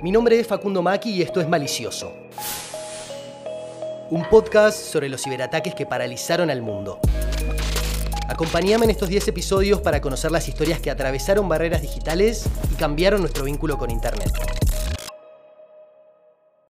Mi nombre es Facundo Maki y esto es Malicioso. Un podcast sobre los ciberataques que paralizaron al mundo. Acompáñame en estos 10 episodios para conocer las historias que atravesaron barreras digitales y cambiaron nuestro vínculo con Internet.